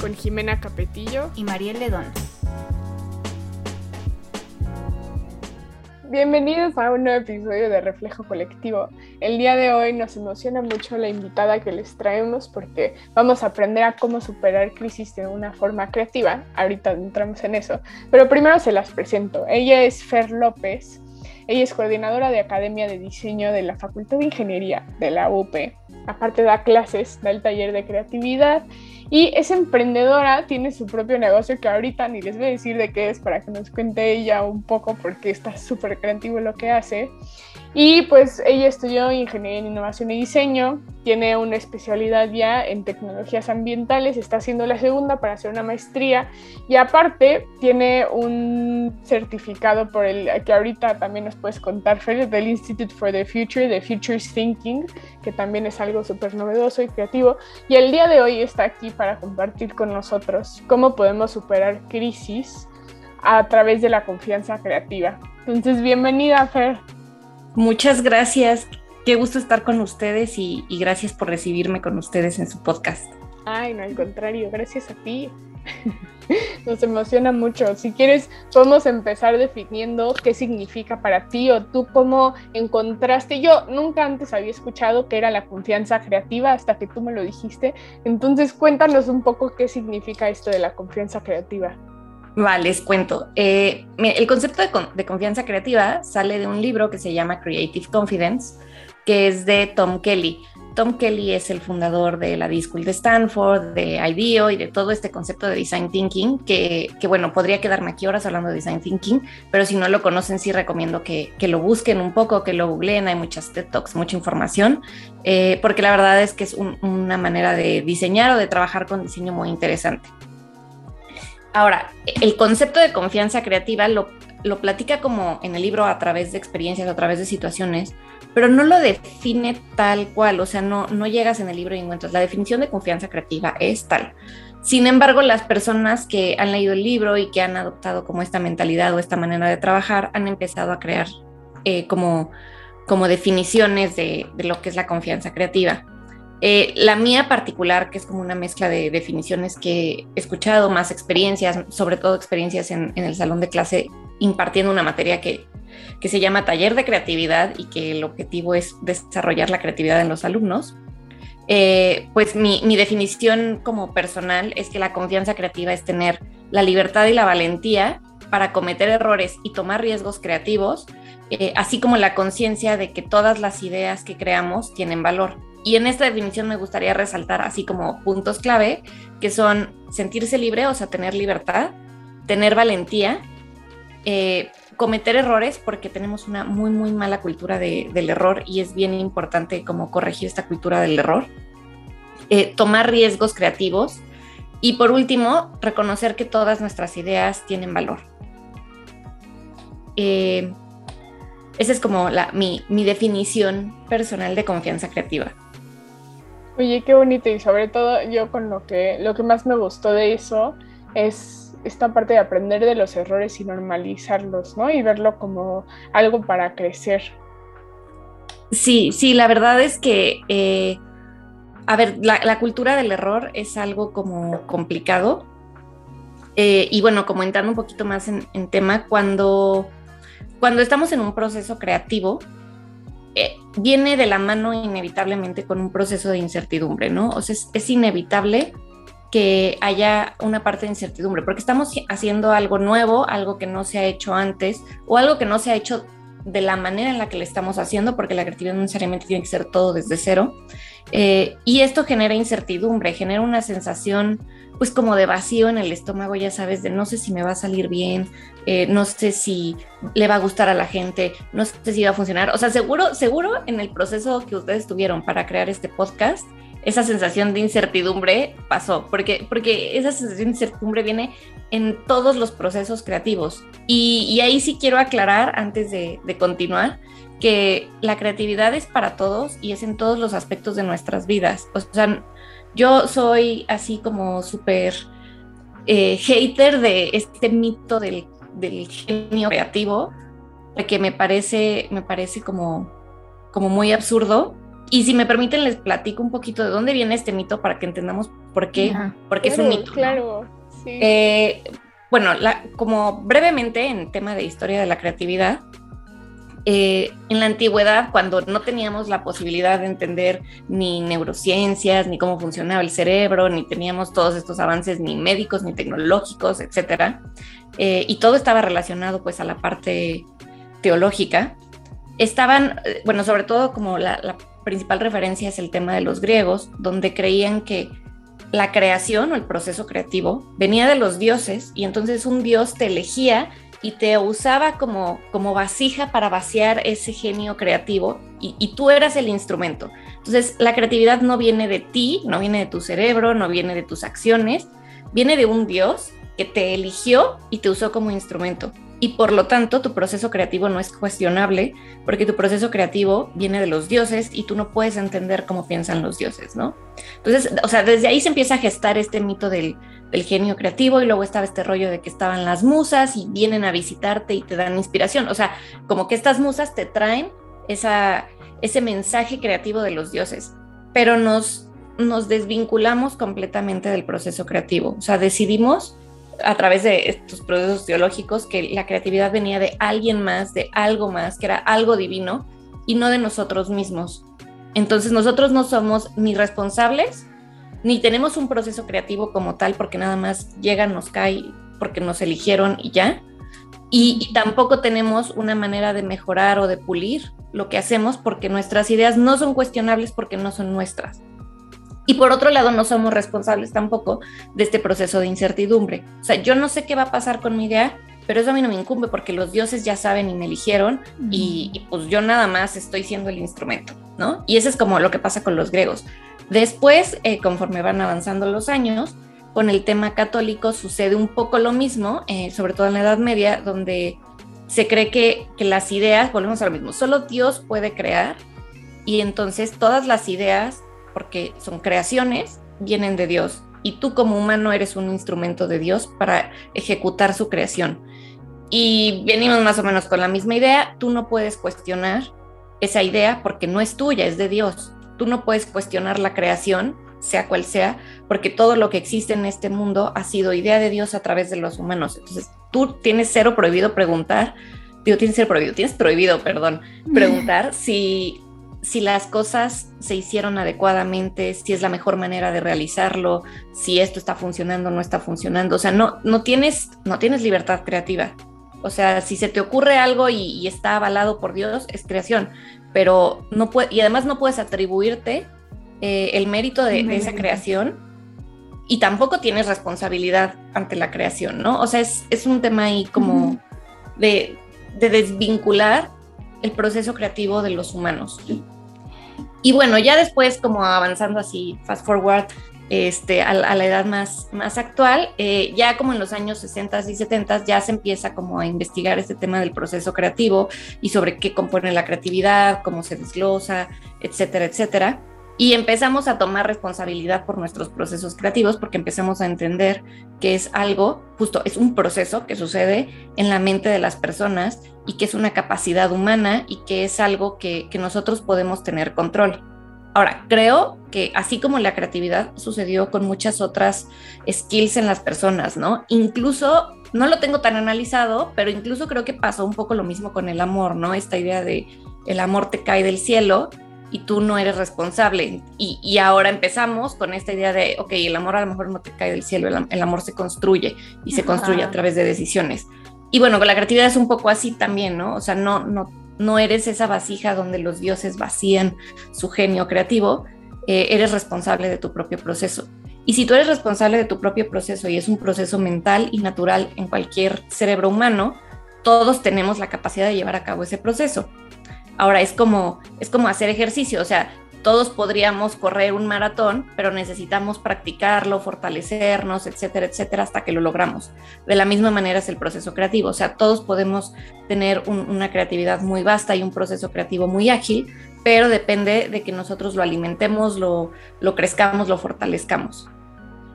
Con Jimena Capetillo y Mariel Ledón. Bienvenidos a un nuevo episodio de Reflejo Colectivo. El día de hoy nos emociona mucho la invitada que les traemos porque vamos a aprender a cómo superar crisis de una forma creativa. Ahorita entramos en eso, pero primero se las presento. Ella es Fer López. Ella es coordinadora de Academia de Diseño de la Facultad de Ingeniería de la UP. Aparte da clases, da el taller de creatividad y es emprendedora, tiene su propio negocio que ahorita ni les voy a decir de qué es para que nos cuente ella un poco porque está súper creativo lo que hace. Y pues ella estudió Ingeniería en Innovación y Diseño, tiene una especialidad ya en tecnologías ambientales, está haciendo la segunda para hacer una maestría y aparte tiene un certificado por el que ahorita también nos puedes contar, Fer, del Institute for the Future, de Futures Thinking, que también es algo súper novedoso y creativo. Y el día de hoy está aquí para compartir con nosotros cómo podemos superar crisis a través de la confianza creativa. Entonces, bienvenida, Fer. Muchas gracias. Qué gusto estar con ustedes y, gracias por recibirme con ustedes en su podcast. Ay, no, al contrario, gracias a ti. Nos emociona mucho. Si quieres, podemos empezar definiendo qué significa para ti o tú cómo encontraste. Yo nunca antes había escuchado que era la confianza creativa hasta que tú me lo dijiste. Entonces, cuéntanos un poco qué significa esto de la confianza creativa. Vale, les cuento. Eh, el concepto de, confianza creativa sale de un libro que se llama Creative Confidence, que es de Tom Kelly. Tom Kelly es el fundador de la D-School de Stanford, de IDEO y de todo este concepto de Design Thinking, que, bueno, podría quedarme aquí horas hablando de Design Thinking, pero si no lo conocen, sí recomiendo que, lo busquen un poco, que lo googleen, hay muchas TED Talks, mucha información, eh, porque la verdad es que es una manera de diseñar o de trabajar con diseño muy interesante. Ahora, el concepto de confianza creativa lo, platica como en el libro a través de experiencias, a través de situaciones, pero no lo define tal cual, o sea, no, no llegas en el libro y encuentras. La definición de confianza creativa es tal. Sin embargo, las personas que han leído el libro y que han adoptado como esta mentalidad o esta manera de trabajar han empezado a crear eh, como, como definiciones de, de lo que es la confianza creativa. Eh, la mía particular, que es como una mezcla de definiciones que he escuchado, más experiencias, sobre todo experiencias en, el salón de clase impartiendo una materia que, se llama taller de creatividad y que el objetivo es desarrollar la creatividad en los alumnos. Eh, pues mi, definición como personal es que la confianza creativa es tener la libertad y la valentía para cometer errores y tomar riesgos creativos, eh, así como la conciencia de que todas las ideas que creamos tienen valor. Y en esta definición me gustaría resaltar así como puntos clave, que son sentirse libre, o sea, tener libertad, tener valentía, eh, cometer errores, porque tenemos una muy, muy mala cultura del error y es bien importante como corregir esta cultura del error, eh, tomar riesgos creativos y por último, reconocer que todas nuestras ideas tienen valor. Eh, esa es como mi, mi definición personal de confianza creativa. Oye, qué bonito y sobre todo yo con lo que lo que más me gustó de eso es esta parte de aprender de los errores y normalizarlos, ¿no? Y verlo como algo para crecer. Sí, sí, la verdad es que, eh, a ver, la, cultura del error es algo como complicado. Eh, y bueno, comentando un poquito más en, en tema, cuando, cuando estamos en un proceso creativo, eh, viene de la mano inevitablemente con un proceso de incertidumbre, ¿no? O sea, es, inevitable que haya una parte de incertidumbre, porque estamos haciendo algo nuevo, algo que no se ha hecho antes, o algo que no se ha hecho de la manera en la que le estamos haciendo, porque la creatividad no necesariamente tiene que ser todo desde cero. Eh, y esto genera incertidumbre, genera una sensación pues como de vacío en el estómago, ya sabes, de no sé si me va a salir bien, eh, no sé si le va a gustar a la gente, no sé si va a funcionar. O sea, seguro, seguro en el proceso que ustedes tuvieron para crear este podcast, esa sensación de incertidumbre pasó, porque, porque esa sensación de incertidumbre viene en todos los procesos creativos. Y, ahí sí quiero aclarar, antes de, continuar, que la creatividad es para todos y es en todos los aspectos de nuestras vidas. O sea, yo soy así como súper eh, hater de este mito del, del genio creativo, porque me parece, me parece como, como muy absurdo. Y si me permiten, les platico un poquito de dónde viene este mito para que entendamos por qué, porque es un mito. Claro, eh, bueno, como brevemente en tema de historia de la creatividad, eh, en la antigüedad, cuando no teníamos la posibilidad de entender ni neurociencias, ni cómo funcionaba el cerebro, ni teníamos todos estos avances ni médicos, ni tecnológicos, etcétera, eh, y todo estaba relacionado pues a la parte teológica, estaban, eh, bueno, sobre todo como la, principal referencia es el tema de los griegos, donde creían que la creación o el proceso creativo venía de los dioses y entonces un dios te elegía y te usaba como, como vasija para vaciar ese genio creativo y, y, tú eras el instrumento. Entonces la creatividad no viene de ti, no viene de tu cerebro, no viene de tus acciones, viene de un dios que te eligió y te usó como instrumento y por lo tanto tu proceso creativo no es cuestionable porque tu proceso creativo viene de los dioses y tú no puedes entender cómo piensan los dioses, ¿no? Entonces, o sea, desde ahí se empieza a gestar este mito del, genio creativo y luego estaba este rollo de que estaban las musas y vienen a visitarte y te dan inspiración, o sea, como que estas musas te traen esa, ese mensaje creativo de los dioses, pero nos, nos desvinculamos completamente del proceso creativo, o sea, decidimos a través de estos procesos teológicos que la creatividad venía de alguien más, de algo más, que era algo divino y no de nosotros mismos. Entonces nosotros no somos ni responsables, ni tenemos un proceso creativo como tal, porque nada más llega, nos cae, porque nos eligieron y ya. Y, y, tampoco tenemos una manera de mejorar o de pulir lo que hacemos porque nuestras ideas no son cuestionables porque no son nuestras. Y por otro lado, no somos responsables tampoco de este proceso de incertidumbre. O sea, yo no sé qué va a pasar con mi idea, pero eso a mí no me incumbe porque los dioses ya saben y me eligieron y, pues yo nada más estoy siendo el instrumento, ¿no? Y eso es como lo que pasa con los griegos. Después, eh, conforme van avanzando los años, con el tema católico sucede un poco lo mismo, eh, sobre todo en la Edad Media, donde se cree que, que las ideas, volvemos a lo mismo, solo Dios puede crear y entonces todas las ideas porque son creaciones, vienen de Dios y tú como humano eres un instrumento de Dios para ejecutar su creación. Y venimos más o menos con la misma idea, tú no puedes cuestionar esa idea porque no es tuya, es de Dios. Tú no puedes cuestionar la creación, sea cual sea, porque todo lo que existe en este mundo ha sido idea de Dios a través de los humanos. Entonces, tú tienes cero prohibido preguntar, digo, tienes cero prohibido, tienes prohibido, perdón, preguntar si si las cosas se hicieron adecuadamente, si es la mejor manera de realizarlo, si esto está funcionando o no está funcionando. O sea, no, no, tienes, no tienes libertad creativa. O sea, si se te ocurre algo y, está avalado por Dios, es creación. Pero no puede, y además no puedes atribuirte eh, el mérito de, esa creación y tampoco tienes responsabilidad ante la creación, ¿no? O sea, es, un tema ahí como de, de desvincular el proceso creativo de los humanos. Y bueno, ya después, como avanzando así, fast forward, este, a, la edad más, más actual, eh, ya como en los años 60 y 70 ya se empieza como a investigar este tema del proceso creativo y sobre qué compone la creatividad, cómo se desglosa, etcétera, etcétera y empezamos a tomar responsabilidad por nuestros procesos creativos porque empezamos a entender que es algo, justo es un proceso que sucede en la mente de las personas y que es una capacidad humana y que es algo que, nosotros podemos tener control. Ahora, creo que así como la creatividad sucedió con muchas otras skills en las personas, ¿no? Incluso, no lo tengo tan analizado, pero incluso creo que pasó un poco lo mismo con el amor, ¿no? Esta idea de el amor te cae del cielo y tú no eres responsable. Y, ahora empezamos con esta idea de, ok, el amor a lo mejor no te cae del cielo, el, amor se construye y se construye a través de decisiones. Y bueno, con la creatividad es un poco así también, ¿no? O sea, no, no, no eres esa vasija donde los dioses vacían su genio creativo, eh, eres responsable de tu propio proceso. Y si tú eres responsable de tu propio proceso y es un proceso mental y natural en cualquier cerebro humano, todos tenemos la capacidad de llevar a cabo ese proceso. Ahora es como, es como hacer ejercicio, o sea, todos podríamos correr un maratón, pero necesitamos practicarlo, fortalecernos, etcétera, etcétera, hasta que lo logramos. De la misma manera es el proceso creativo, o sea, todos podemos tener una creatividad muy vasta y un proceso creativo muy ágil, pero depende de que nosotros lo alimentemos, lo, lo crezcamos, lo fortalezcamos.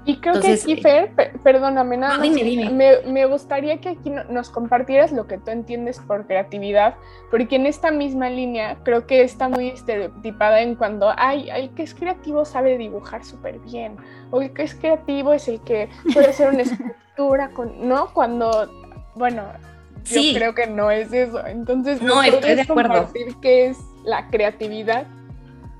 Y creo que aquí, Fer, perdóname, nada Me, gustaría que aquí nos compartieras lo que tú entiendes por creatividad, porque en esta misma línea creo que está muy estereotipada en cuando, ay, el que es creativo sabe dibujar súper bien, o el que es creativo es el que puede hacer una escultura, con, ¿no? Cuando, bueno, yo creo que no es eso. Entonces, no, estoy de acuerdo. qué es la creatividad?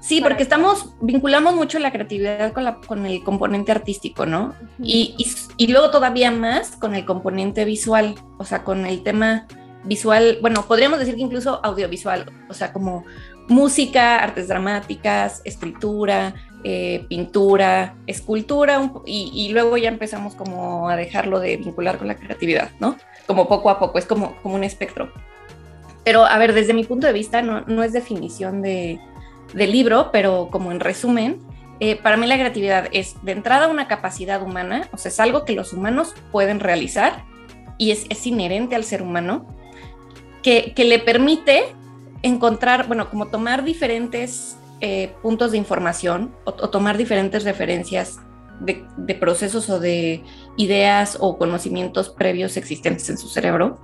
Sí, porque estamos, vinculamos mucho la creatividad con, la, con el componente artístico, ¿no? y, y, luego todavía más con el componente visual, o sea, con el tema visual, bueno, podríamos decir que incluso audiovisual, o sea, como música, artes dramáticas, escritura, eh, pintura, escultura, y, y, luego ya empezamos como a dejarlo de vincular con la creatividad, ¿no? Como poco a poco, es como, como un espectro. Pero, a ver, desde mi punto de vista, no, no es definición de del libro, pero como en resumen, eh, para mí la creatividad es de entrada una capacidad humana, o sea, es algo que los humanos pueden realizar y es, inherente al ser humano, que, le permite encontrar, bueno, como tomar diferentes eh, puntos de información o, tomar diferentes referencias de, de, procesos o de ideas o conocimientos previos existentes en su cerebro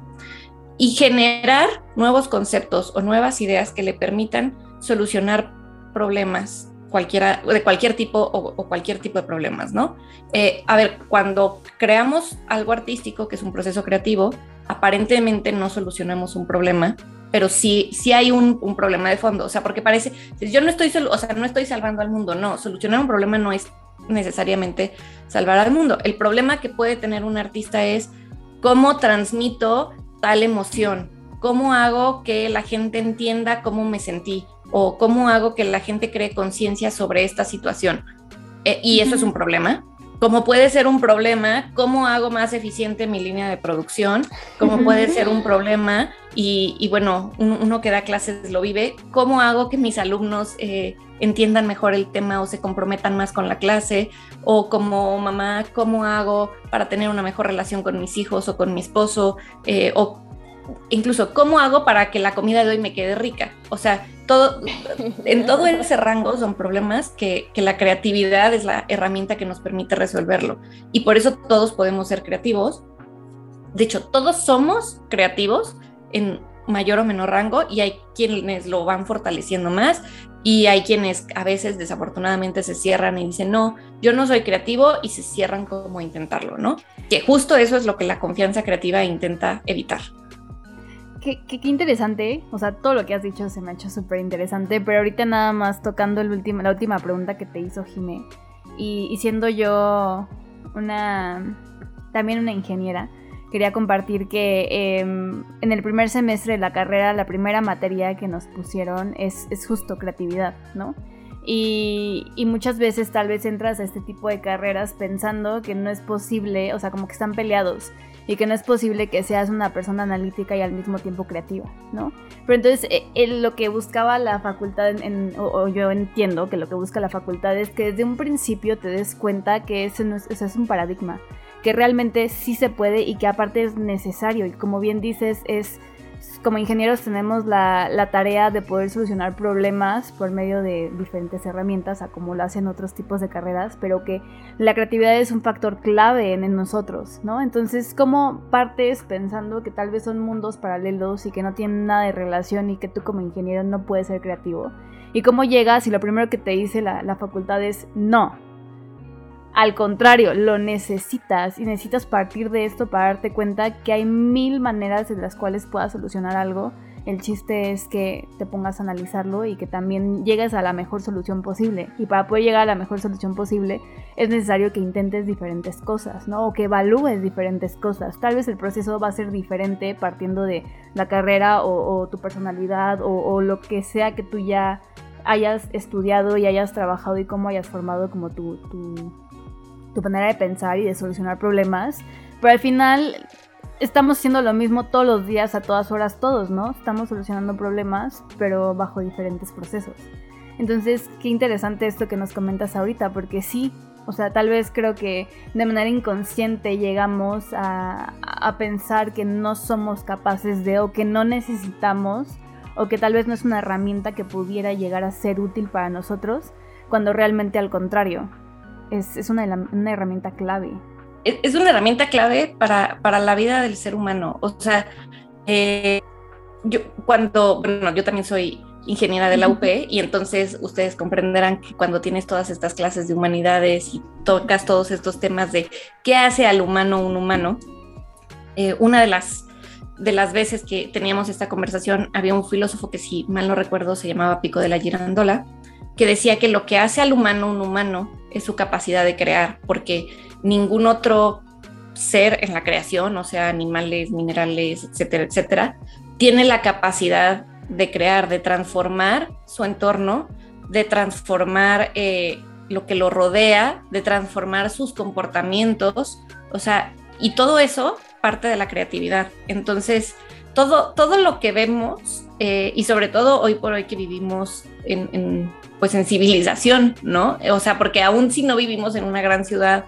y generar nuevos conceptos o nuevas ideas que le permitan solucionar problemas cualquiera, de cualquier tipo o, cualquier tipo de problemas, ¿no? Eh, a ver, cuando creamos algo artístico, que es un proceso creativo, aparentemente no solucionamos un problema, pero sí, sí hay un, problema de fondo, o sea, porque parece, yo no estoy, o sea, no estoy salvando al mundo, no, solucionar un problema no es necesariamente salvar al mundo. El problema que puede tener un artista es cómo transmito tal emoción, cómo hago que la gente entienda cómo me sentí, o cómo hago que la gente cree conciencia sobre esta situación. Eh, y eso es un problema. Como puede ser un problema, cómo hago más eficiente mi línea de producción, cómo puede ser un problema, y, bueno, uno, que da clases lo vive, cómo hago que mis alumnos eh, entiendan mejor el tema o se comprometan más con la clase, o como mamá, cómo hago para tener una mejor relación con mis hijos o con mi esposo, eh, o incluso cómo hago para que la comida de hoy me quede rica. O sea, todo, en todo ese rango son problemas que, la creatividad es la herramienta que nos permite resolverlo. Y por eso todos podemos ser creativos. De hecho, todos somos creativos en mayor o menor rango y hay quienes lo van fortaleciendo más y hay quienes a veces desafortunadamente se cierran y dicen, no, yo no soy creativo y se cierran como intentarlo, ¿no? Que justo eso es lo que la confianza creativa intenta evitar. Qué, qué, interesante, o sea, todo lo que has dicho se me ha hecho súper interesante, pero ahorita nada más tocando la última pregunta que te hizo Jimé, y, siendo yo una, también una ingeniera, quería compartir que em, en el primer semestre de la carrera, la primera materia que nos pusieron es, es justo creatividad, ¿no? Y, y, muchas veces tal vez entras a este tipo de carreras pensando que no es posible, o sea, como que están peleados y que no es posible que seas una persona analítica y al mismo tiempo creativa, ¿no? Pero entonces eh, lo que buscaba la facultad, o, yo entiendo que lo que busca la facultad es que desde un principio te des cuenta que ese, no es, es un paradigma, que realmente sí se puede y que aparte es necesario y como bien dices es como ingenieros tenemos la, tarea de poder solucionar problemas por medio de diferentes herramientas, a como lo hacen otros tipos de carreras, pero que la creatividad es un factor clave en, nosotros, ¿no? Entonces, ¿cómo partes pensando que tal vez son mundos paralelos y que no tienen nada de relación y que tú como ingeniero no puedes ser creativo? ¿Y cómo llegas y lo primero que te dice la, la facultad es no? Al contrario, lo necesitas y necesitas partir de esto para darte cuenta que hay mil maneras en las cuales puedas solucionar algo. El chiste es que te pongas a analizarlo y que también llegues a la mejor solución posible. Y para poder llegar a la mejor solución posible es necesario que intentes diferentes cosas, ¿no? O que evalúes diferentes cosas. Tal vez el proceso va a ser diferente partiendo de la carrera o, tu personalidad o, lo que sea que tú ya hayas estudiado y hayas trabajado y cómo hayas formado como tu, tu tu manera de pensar y de solucionar problemas, pero al final estamos haciendo lo mismo todos los días, a todas horas, todos, ¿no? Estamos solucionando problemas, pero bajo diferentes procesos. Entonces, qué interesante esto que nos comentas ahorita, porque sí, o sea, tal vez creo que de manera inconsciente llegamos a, a, pensar que no somos capaces de o que no necesitamos o que tal vez no es una herramienta que pudiera llegar a ser útil para nosotros, cuando realmente al contrario, es, es una, una, herramienta clave. Es una herramienta clave para, para, la vida del ser humano. O sea, eh, yo cuando, bueno, yo también soy ingeniera de la UP y entonces ustedes comprenderán que cuando tienes todas estas clases de humanidades y tocas todos estos temas de qué hace al humano un humano, eh, una de las de las veces que teníamos esta conversación, había un filósofo que si mal no recuerdo se llamaba Pico de la Girandola, que decía que lo que hace al humano un humano es su capacidad de crear, porque ningún otro ser en la creación, o sea, animales, minerales, etcétera, etcétera, tiene la capacidad de crear, de transformar su entorno, de transformar eh, lo que lo rodea, de transformar sus comportamientos, o sea, y todo eso parte de la creatividad. Entonces, todo, todo lo que vemos, eh, y sobre todo hoy por hoy que vivimos en, pues en civilización, ¿no? O sea, porque aún si no vivimos en una gran ciudad,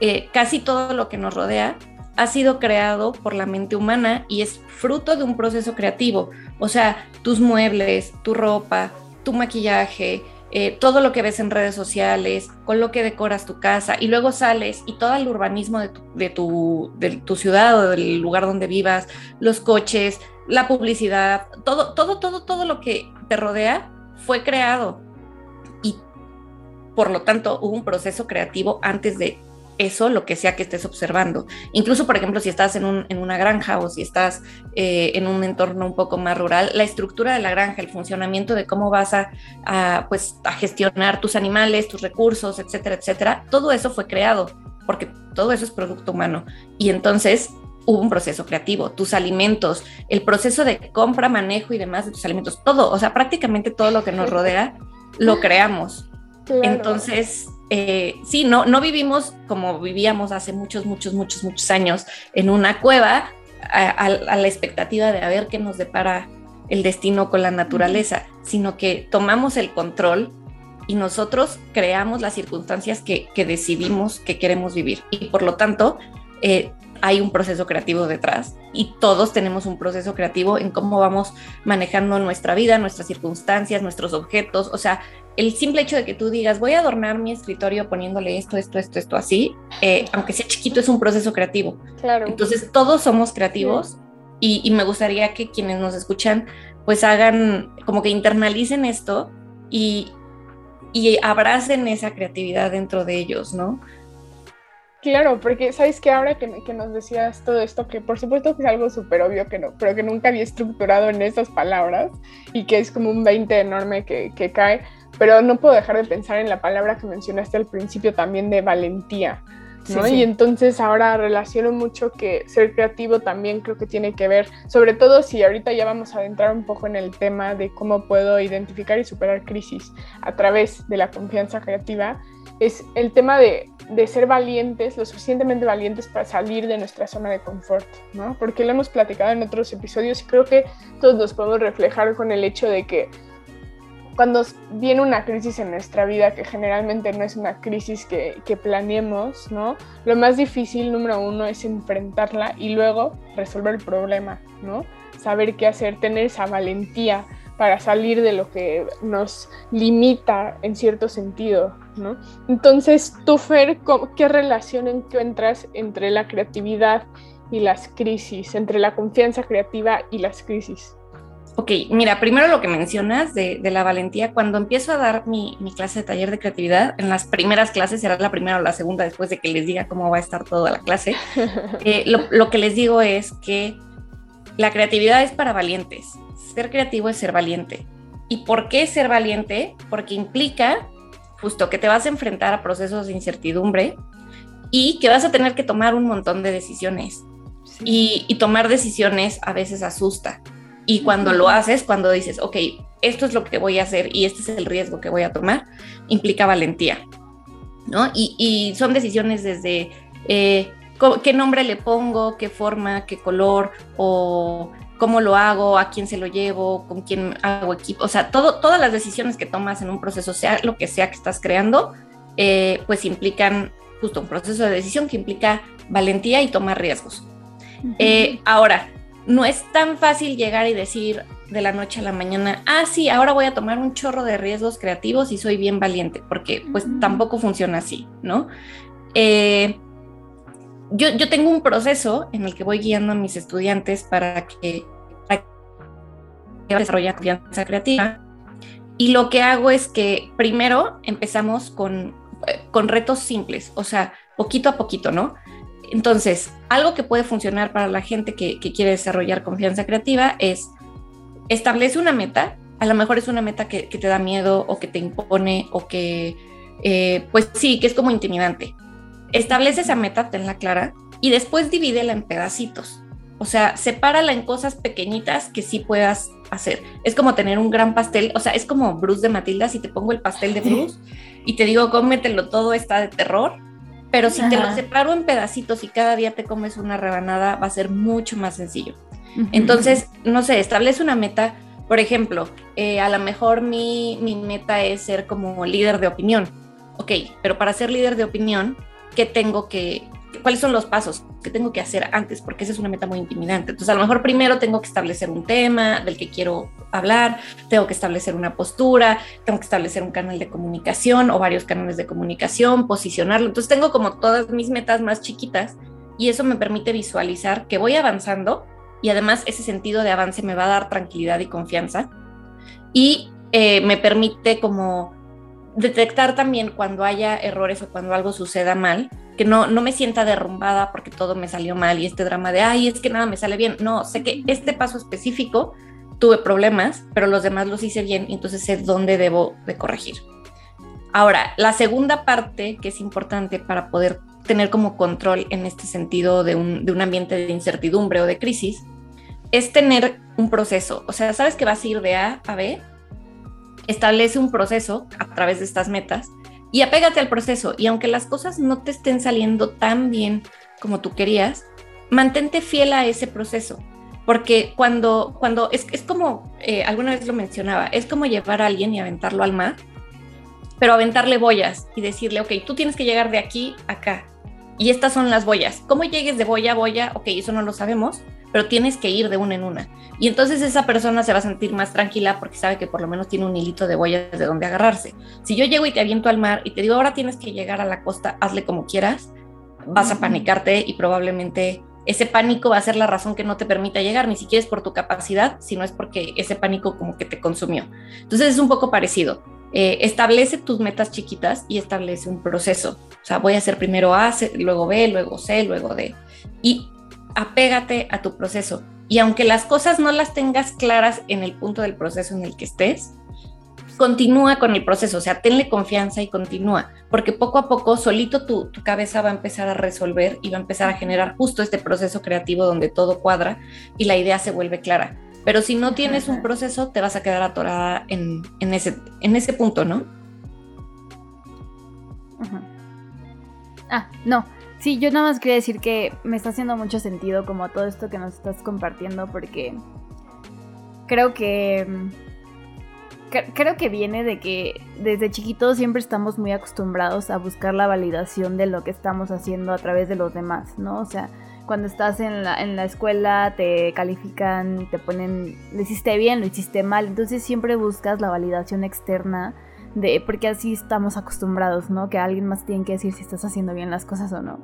eh, casi todo lo que nos rodea ha sido creado por la mente humana y es fruto de un proceso creativo. O sea, tus muebles, tu ropa, tu maquillaje, eh, todo lo que ves en redes sociales, con lo que decoras tu casa y luego sales y todo el urbanismo de tu, de tu, ciudad o del lugar donde vivas, los coches, la publicidad, todo, todo, todo, todo lo que te rodea fue creado y por lo tanto hubo un proceso creativo antes de eso, lo que sea que estés observando. Incluso, por ejemplo, si estás en, una granja o si estás eh, en un entorno un poco más rural, la estructura de la granja, el funcionamiento de cómo vas a, pues, a gestionar tus animales, tus recursos, etcétera, etcétera, todo eso fue creado, porque todo eso es producto humano. Y entonces hubo un proceso creativo, tus alimentos, el proceso de compra, manejo y demás de tus alimentos, todo, o sea, prácticamente todo lo que nos rodea, lo creamos. Entonces, eh, sí, no, no vivimos como vivíamos hace muchos, muchos, muchos, muchos años en una cueva a, la expectativa de a ver qué nos depara el destino con la naturaleza, sino que tomamos el control y nosotros creamos las circunstancias que, decidimos que queremos vivir. Y por lo tanto, eh, hay un proceso creativo detrás y todos tenemos un proceso creativo en cómo vamos manejando nuestra vida, nuestras circunstancias, nuestros objetos. O sea, el simple hecho de que tú digas, voy a adornar mi escritorio poniéndole esto, esto, esto, esto así, eh, aunque sea chiquito, es un proceso creativo. Claro. Entonces, todos somos creativos y, y, me gustaría que quienes nos escuchan, pues hagan, como que internalicen esto y, y abracen esa creatividad dentro de ellos, ¿no? Claro, porque sabes que ahora que, que, nos decías todo esto, que por supuesto que es algo súper obvio que no, pero que nunca había estructurado en esas palabras y que es como un 20 enorme que, que cae, pero no puedo dejar de pensar en la palabra que mencionaste al principio también de valentía. ¿no? Y entonces ahora relaciono mucho que ser creativo también creo que tiene que ver, sobre todo si ahorita ya vamos a adentrar un poco en el tema de cómo puedo identificar y superar crisis a través de la confianza creativa, es el tema de, de, ser valientes, lo suficientemente valientes para salir de nuestra zona de confort, ¿no? Porque lo hemos platicado en otros episodios y creo que todos nos podemos reflejar con el hecho de que cuando viene una crisis en nuestra vida, que generalmente no es una crisis que, que planeemos, ¿no? Lo más difícil, número uno, es enfrentarla y luego resolver el problema, ¿no? Saber qué hacer, tener esa valentía para salir de lo que nos limita en cierto sentido, ¿no? Entonces, tú, Fer, ¿qué relación encuentras entre la creatividad y las crisis, entre la confianza creativa y las crisis? Ok, mira, primero lo que mencionas de, la valentía, cuando empiezo a dar mi, clase de taller de creatividad, en las primeras clases, será la primera o la segunda después de que les diga cómo va a estar toda la clase, eh, lo que les digo es que la creatividad es para valientes, ser creativo es ser valiente. ¿Y por qué ser valiente? Porque implica justo que te vas a enfrentar a procesos de incertidumbre y que vas a tener que tomar un montón de decisiones. Y, tomar decisiones a veces asusta. Y cuando lo haces, cuando dices, ok, esto es lo que voy a hacer y este es el riesgo que voy a tomar, implica valentía. ¿no? Y, son decisiones desde eh, qué nombre le pongo, qué forma, qué color o cómo lo hago, a quién se lo llevo, con quién hago equipo, o sea, todo, todas las decisiones que tomas en un proceso, sea lo que sea que estás creando, eh, pues implican justo un proceso de decisión que implica valentía y tomar riesgos. Eh, ahora, no es tan fácil llegar y decir de la noche a la mañana, ah, sí, ahora voy a tomar un chorro de riesgos creativos y soy bien valiente, porque pues tampoco funciona así, ¿no? Eh, yo, yo, tengo un proceso en el que voy guiando a mis estudiantes para que, que desarrollen confianza creativa. Y lo que hago es que primero empezamos con, eh, con retos simples, o sea, poquito a poquito, ¿no? Entonces, algo que puede funcionar para la gente que, quiere desarrollar confianza creativa es establece una meta, a lo mejor es una meta que, te da miedo o que te impone o que, eh, pues sí, que es como intimidante. Establece esa meta, tenla clara y después divídela en pedacitos. O sea, sepárala en cosas pequeñitas que sí puedas hacer. Es como tener un gran pastel, o sea, es como Bruce de Matilda, si te pongo el pastel de Bruce y te digo, cómetelo todo, está de terror pero si te lo separo en pedacitos y cada día te comes una rebanada, va a ser mucho más sencillo. Entonces, no sé, establece una meta. Por ejemplo, eh, a lo mejor mi, mi meta es ser como líder de opinión. Ok, pero para ser líder de opinión, ¿qué tengo que, cuáles son los pasos que tengo que hacer antes, porque esa es una meta muy intimidante. Entonces, a lo mejor primero tengo que establecer un tema del que quiero hablar, tengo que establecer una postura, tengo que establecer un canal de comunicación o varios canales de comunicación, posicionarlo. Entonces, tengo como todas mis metas más chiquitas y eso me permite visualizar que voy avanzando y además ese sentido de avance me va a dar tranquilidad y confianza y eh, me permite como detectar también cuando haya errores o cuando algo suceda mal que no, no me sienta derrumbada porque todo me salió mal y este drama de, ay, es que nada me sale bien. No, sé que este paso específico tuve problemas, pero los demás los hice bien y entonces sé dónde debo de corregir. Ahora, la segunda parte que es importante para poder tener como control en este sentido de un, de un ambiente de incertidumbre o de crisis es tener un proceso. O sea, sabes que vas a ir de A a B, establece un proceso a través de estas metas y apégate al proceso. Y aunque las cosas no te estén saliendo tan bien como tú querías, mantente fiel a ese proceso. Porque cuando, cuando es, es como, eh, alguna vez lo mencionaba, es como llevar a alguien y aventarlo al mar, pero aventarle boyas y decirle, ok, tú tienes que llegar de aquí a acá. Y estas son las boyas. ¿Cómo llegues de boya a boya? Ok, eso no lo sabemos, pero tienes que ir de una en una. Y entonces esa persona se va a sentir más tranquila porque sabe que por lo menos tiene un hilito de boyas de donde agarrarse. Si yo llego y te aviento al mar y te digo, ahora tienes que llegar a la costa, hazle como quieras, vas a panicarte y probablemente ese pánico va a ser la razón que no te permita llegar, ni siquiera es por tu capacidad, sino es porque ese pánico como que te consumió. Entonces es un poco parecido. Eh, establece tus metas chiquitas y establece un proceso. O sea, voy a hacer primero A, luego B, luego C, luego D. Y apégate a tu proceso. Y aunque las cosas no las tengas claras en el punto del proceso en el que estés, continúa con el proceso, o sea, tenle confianza y continúa, porque poco a poco solito tu, cabeza va a empezar a resolver y va a empezar a generar justo este proceso creativo donde todo cuadra y la idea se vuelve clara. Pero si no tienes un proceso, te vas a quedar atorada en, ese, en ese punto, ¿no? Ah, no, Sí, yo nada más quería decir que me está haciendo mucho sentido como todo esto que nos estás compartiendo porque creo que creo que viene de que desde chiquitos siempre estamos muy acostumbrados a buscar la validación de lo que estamos haciendo a través de los demás, ¿no? O sea, cuando estás en la, en la escuela te califican, te ponen, lo hiciste bien, lo hiciste mal, entonces siempre buscas la validación externa de porque así estamos acostumbrados, ¿no? Que alguien más tiene que decir si estás haciendo bien las cosas o no.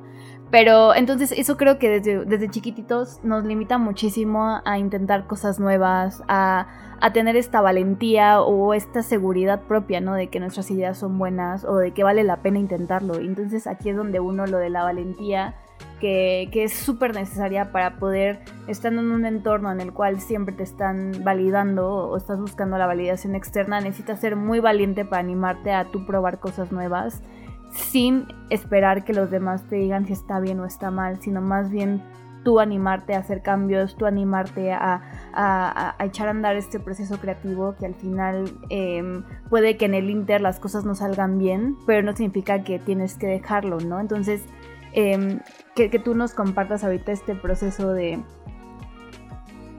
Pero entonces eso creo que desde, desde chiquititos nos limita muchísimo a intentar cosas nuevas, a, a, tener esta valentía o esta seguridad propia, ¿no? De que nuestras ideas son buenas o de que vale la pena intentarlo. Entonces aquí es donde uno lo de la valentía que, es súper necesaria para poder, estando en un entorno en el cual siempre te están validando o estás buscando la validación externa, necesitas ser muy valiente para animarte a tú probar cosas nuevas sin esperar que los demás te digan si está bien o está mal, sino más bien tú animarte a hacer cambios, tú animarte a, echar a andar este proceso creativo que al final em, puede que en el Inter las cosas no salgan bien, pero no significa que tienes que dejarlo, ¿no? Entonces Em, que, tú nos compartas ahorita este proceso de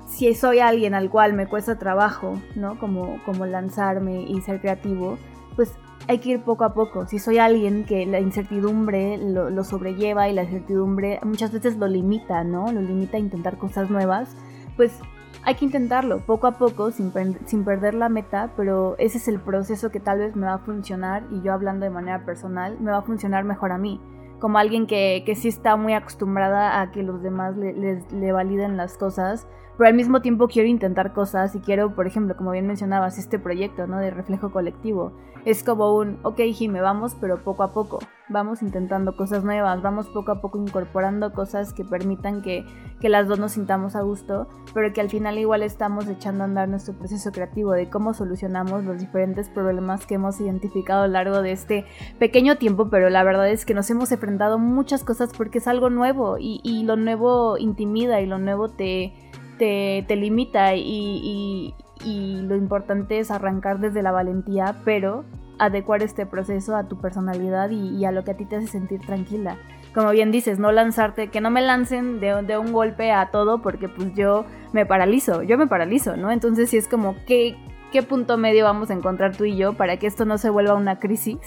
si soy alguien al cual me cuesta trabajo, ¿no? Como, como lanzarme y ser creativo, pues hay que ir poco a poco. Si soy alguien que la incertidumbre lo, lo, sobrelleva y la incertidumbre muchas veces lo limita, ¿no? Lo limita a intentar cosas nuevas, pues hay que intentarlo poco a poco sin, sin perder la meta, pero ese es el proceso que tal vez me va a funcionar y yo hablando de manera personal, me va a funcionar mejor a mí como alguien que, que, sí está muy acostumbrada a que los demás le, le, validen las cosas, pero al mismo tiempo quiero intentar cosas y quiero, por ejemplo, como bien mencionabas, este proyecto, ¿no? De reflejo colectivo. Es como un, ok, Jime, vamos, pero poco a poco. Vamos intentando cosas nuevas, vamos poco a poco incorporando cosas que permitan que, que las dos nos sintamos a gusto, pero que al final igual estamos echando a andar nuestro proceso creativo de cómo solucionamos los diferentes problemas que hemos identificado a lo largo de este pequeño tiempo, pero la verdad es que nos hemos enfrentado muchas cosas porque es algo nuevo y, y lo nuevo intimida y lo nuevo te te, limita y, lo importante es arrancar desde la valentía, pero adecuar este proceso a tu personalidad y, a lo que a ti te hace sentir tranquila. Como bien dices, no lanzarte, que no me lancen de, un golpe a todo porque pues yo me paralizo, yo me paralizo, ¿no? Entonces sí es como, ¿qué, ¿qué punto medio vamos a encontrar tú y yo para que esto no se vuelva una crisis?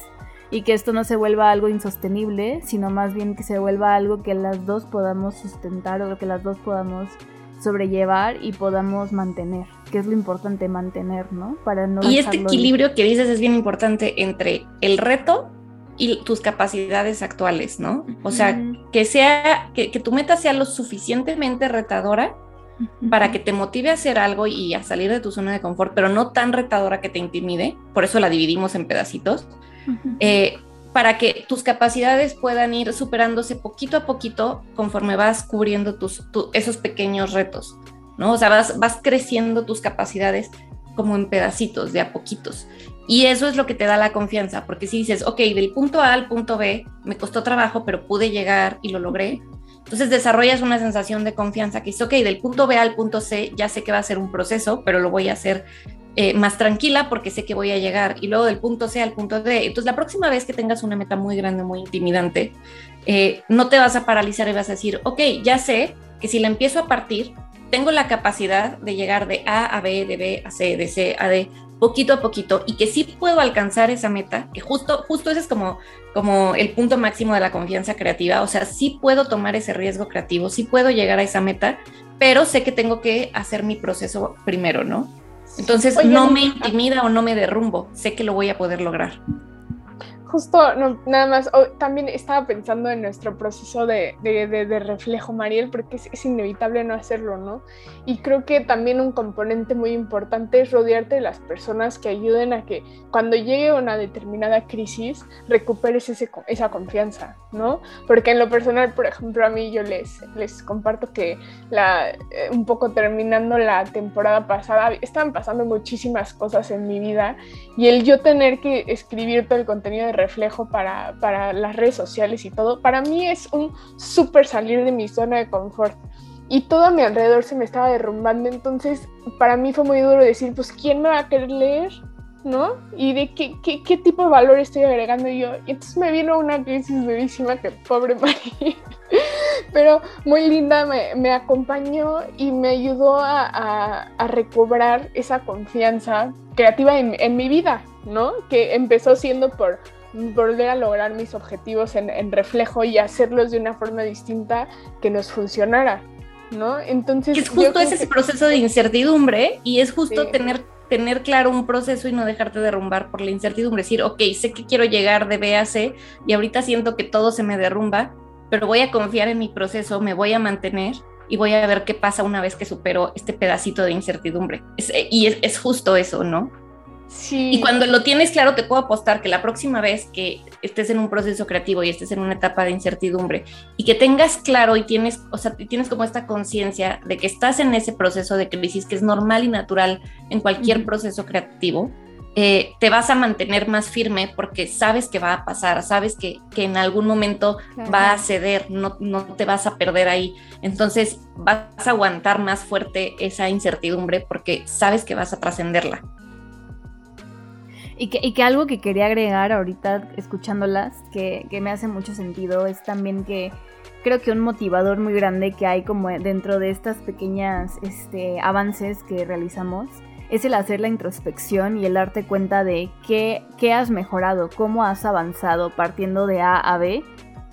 y que esto no se vuelva algo insostenible, sino más bien que se vuelva algo que las dos podamos sustentar o que las dos podamos sobrellevar y podamos mantener, que es lo importante mantener, ¿no? Para no y este equilibrio que dices es bien importante entre el reto y tus capacidades actuales, ¿no? O sea, que sea, que, tu meta sea lo suficientemente retadora para que te motive a hacer algo y a salir de tu zona de confort, pero no tan retadora que te intimide, por eso la dividimos en pedacitos, para que tus capacidades puedan ir superándose poquito a poquito conforme vas cubriendo tus, esos pequeños retos, ¿no? O sea, vas, vas creciendo tus capacidades como en pedacitos, de a poquitos. Y eso es lo que te da la confianza, porque si dices, ok, del punto A al punto B me costó trabajo, pero pude llegar y lo logré, entonces desarrollas una sensación de confianza que dices, ok, del punto B al punto C ya sé que va a ser un proceso, pero lo voy a hacer eh, más tranquila porque sé que voy a llegar y luego del punto C al punto D. Entonces la próxima vez que tengas una meta muy grande, muy intimidante, eh, no te vas a paralizar y vas a decir, ok, ya sé que si la empiezo a partir, tengo la capacidad de llegar de A a B, de B a C, de C a D, poquito a poquito y que sí puedo alcanzar esa meta, que justo, justo ese es como, como el punto máximo de la confianza creativa, o sea, sí puedo tomar ese riesgo creativo, sí puedo llegar a esa meta, pero sé que tengo que hacer mi proceso primero, ¿no? Entonces no me intimida o no me derrumbo, sé que lo voy a poder lograr. Justo, nada más, también estaba pensando en nuestro proceso de, de, reflejo, Mariel, porque es, inevitable no hacerlo, ¿no? Y creo que también un componente muy importante es rodearte de las personas que ayuden a que cuando llegue una determinada crisis recuperes ese, esa confianza, ¿no? Porque en lo personal, por ejemplo, a mí yo les, les comparto que la, eh, un poco terminando la temporada pasada, estaban pasando muchísimas cosas en mi vida y el yo tener que escribir todo el contenido de reflejo para, para las redes sociales y todo, para mí es un súper salir de mi zona de confort. Y todo a mi alrededor se me estaba derrumbando, entonces para mí fue muy duro decir, pues, ¿quién me va a querer leer? ¿no? Y de qué, qué, qué, tipo de valor estoy agregando yo. Y entonces me vino una crisis bellísima que pobre María, pero muy linda, me, me acompañó y me ayudó a, a, a recobrar esa confianza creativa en, en, mi vida, ¿no? Que empezó siendo por volver a lograr mis objetivos en, reflejo y hacerlos de una forma distinta que nos funcionara, ¿no? Entonces... Es justo ese proceso de incertidumbre y es justo tener, tener claro un proceso y no dejarte derrumbar por la incertidumbre, decir, ok, sé que quiero llegar de B a C y ahorita siento que todo se me derrumba, pero voy a confiar en mi proceso, me voy a mantener y voy a ver qué pasa una vez que supero este pedacito de incertidumbre. y es, justo eso, ¿no? Y cuando lo tienes claro, te puedo apostar que la próxima vez que estés en un proceso creativo y estés en una etapa de incertidumbre y que tengas claro y tienes, o sea, tienes como esta conciencia de que estás en ese proceso de crisis que es normal y natural en cualquier proceso creativo, eh, te vas a mantener más firme porque sabes que va a pasar, sabes que, que en algún momento va a ceder, no, no te vas a perder ahí. Entonces vas a aguantar más fuerte esa incertidumbre porque sabes que vas a trascenderla. Y que, algo que quería agregar ahorita escuchándolas, que, me hace mucho sentido, es también que creo que un motivador muy grande que hay como dentro de estas pequeñas este, avances que realizamos es el hacer la introspección y el darte cuenta de qué, qué has mejorado, cómo has avanzado partiendo de A a B,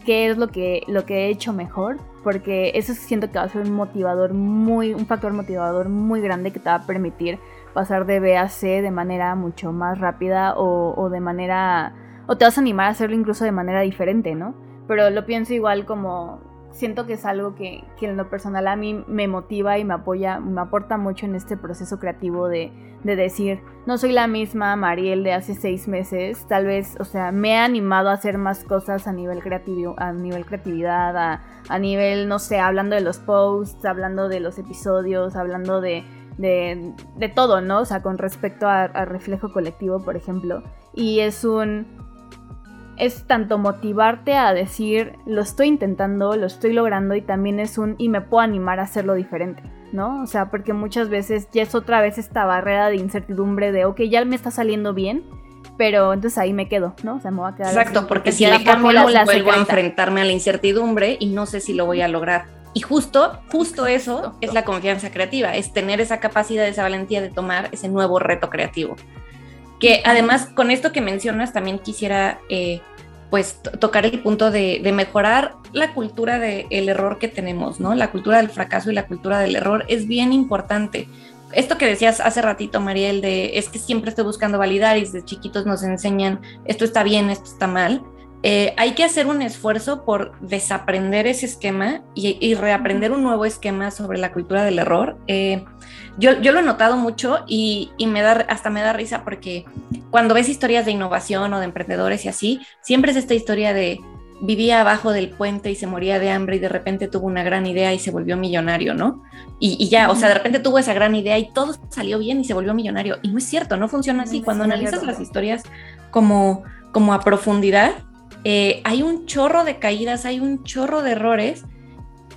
qué es lo que, lo que he hecho mejor, porque eso siento que va a ser un motivador muy, un factor motivador muy grande que te va a permitir pasar de B a C de manera mucho más rápida o, de manera, o te vas a animar a hacerlo incluso de manera diferente, ¿no? Pero lo pienso igual como, siento que es algo que, en lo personal a mí me motiva y me apoya, me aporta mucho en este proceso creativo de, decir, no soy la misma Mariel de hace seis meses, tal vez, o sea, me he animado a hacer más cosas a nivel creativo, a nivel creatividad, a, nivel, no sé, hablando de los posts, hablando de los episodios, hablando de, de, de todo, ¿no? O sea, con respecto a reflejo colectivo, por ejemplo. Y es un es tanto motivarte a decir, lo estoy intentando, lo estoy logrando y también es un, y me puedo animar a hacerlo diferente, ¿no? O sea, porque muchas veces ya es otra vez esta barrera de incertidumbre de, ok, ya me está saliendo bien, pero entonces ahí me quedo, ¿no? O sea, me voy a quedar. Exacto, porque si la vuelvo a enfrentarme a la incertidumbre y no sé si lo voy a lograr. Y justo, justo eso es la confianza creativa, es tener esa capacidad, esa valentía de tomar ese nuevo reto creativo. Que además con esto que mencionas también quisiera eh, pues tocar el punto de, mejorar la cultura del error que tenemos, ¿no? La cultura del fracaso y la cultura del error es bien importante. Esto que decías hace ratito, Mariel, de es que siempre estoy buscando validar y desde chiquitos nos enseñan esto está bien, esto está mal. Eh, hay que hacer un esfuerzo por desaprender ese esquema y, reaprender un nuevo esquema sobre la cultura del error. Eh, yo, lo he notado mucho y, me da, hasta me da risa porque cuando ves historias de innovación o de emprendedores y así, siempre es esta historia de vivía abajo del puente y se moría de hambre y de repente tuvo una gran idea y se volvió millonario, ¿no? Y, ya, o sea, de repente tuvo esa gran idea y todo salió bien y se volvió millonario. Y no es cierto, no funciona así. Cuando analizas las historias como, como a profundidad, eh, hay un chorro de caídas, hay un chorro de errores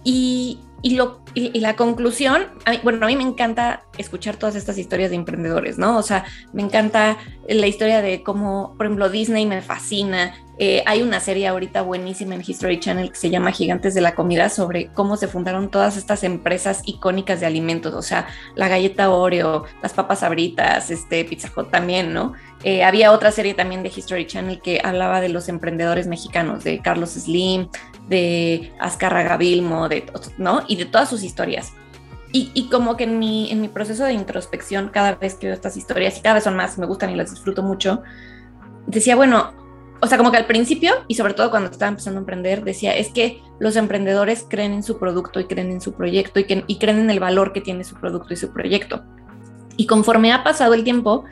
y, lo, y, la conclusión, bueno, a mí me encanta escuchar todas estas historias de emprendedores, ¿no? O sea, me encanta la historia de cómo, por ejemplo, Disney me fascina. Eh, hay una serie ahorita buenísima en History Channel que se llama Gigantes de la Comida sobre cómo se fundaron todas estas empresas icónicas de alimentos, o sea, la galleta Oreo, las papas abritas, este, Pizza Hut también, ¿no? Eh, había otra serie también de History Channel que hablaba de los emprendedores mexicanos, de Carlos Slim, de Azcárraga Vilmo, de, ¿no? Y de todas sus historias. Y, como que en mi, en mi proceso de introspección, cada vez que veo estas historias, y cada vez son más, me gustan y las disfruto mucho, decía, bueno, o sea, como que al principio, y sobre todo cuando estaba empezando a emprender, decía, es que los emprendedores creen en su producto y creen en su proyecto y, que, y creen en el valor que tiene su producto y su proyecto. Y conforme ha pasado el tiempo,